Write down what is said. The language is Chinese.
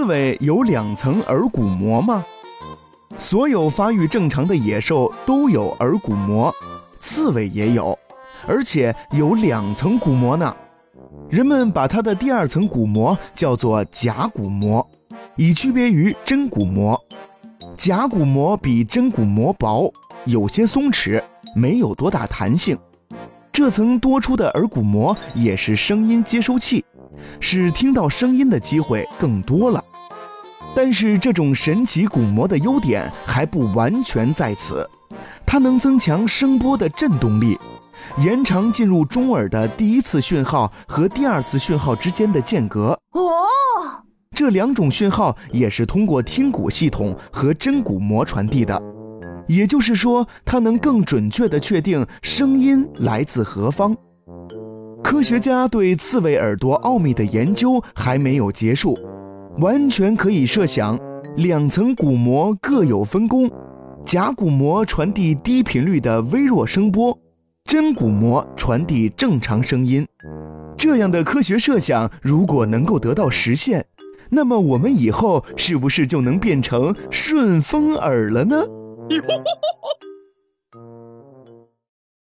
刺猬有两层耳骨膜吗？所有发育正常的野兽都有耳骨膜，刺猬也有，而且有两层骨膜呢。人们把它的第二层骨膜叫做假骨膜，以区别于真骨膜。假骨膜比真骨膜薄，有些松弛，没有多大弹性。这层多出的耳骨膜也是声音接收器，使听到声音的机会更多了。但是这种神奇鼓膜的优点还不完全在此，它能增强声波的振动力，延长进入中耳的第一次讯号和第二次讯号之间的间隔。哦，这两种讯号也是通过听骨系统和真鼓膜传递的，也就是说，它能更准确地确定声音来自何方。科学家对刺猬耳朵奥秘的研究还没有结束。完全可以设想，两层鼓膜各有分工，假骨膜传递低频率的微弱声波，真鼓膜传递正常声音。这样的科学设想如果能够得到实现，那么我们以后是不是就能变成顺风耳了呢？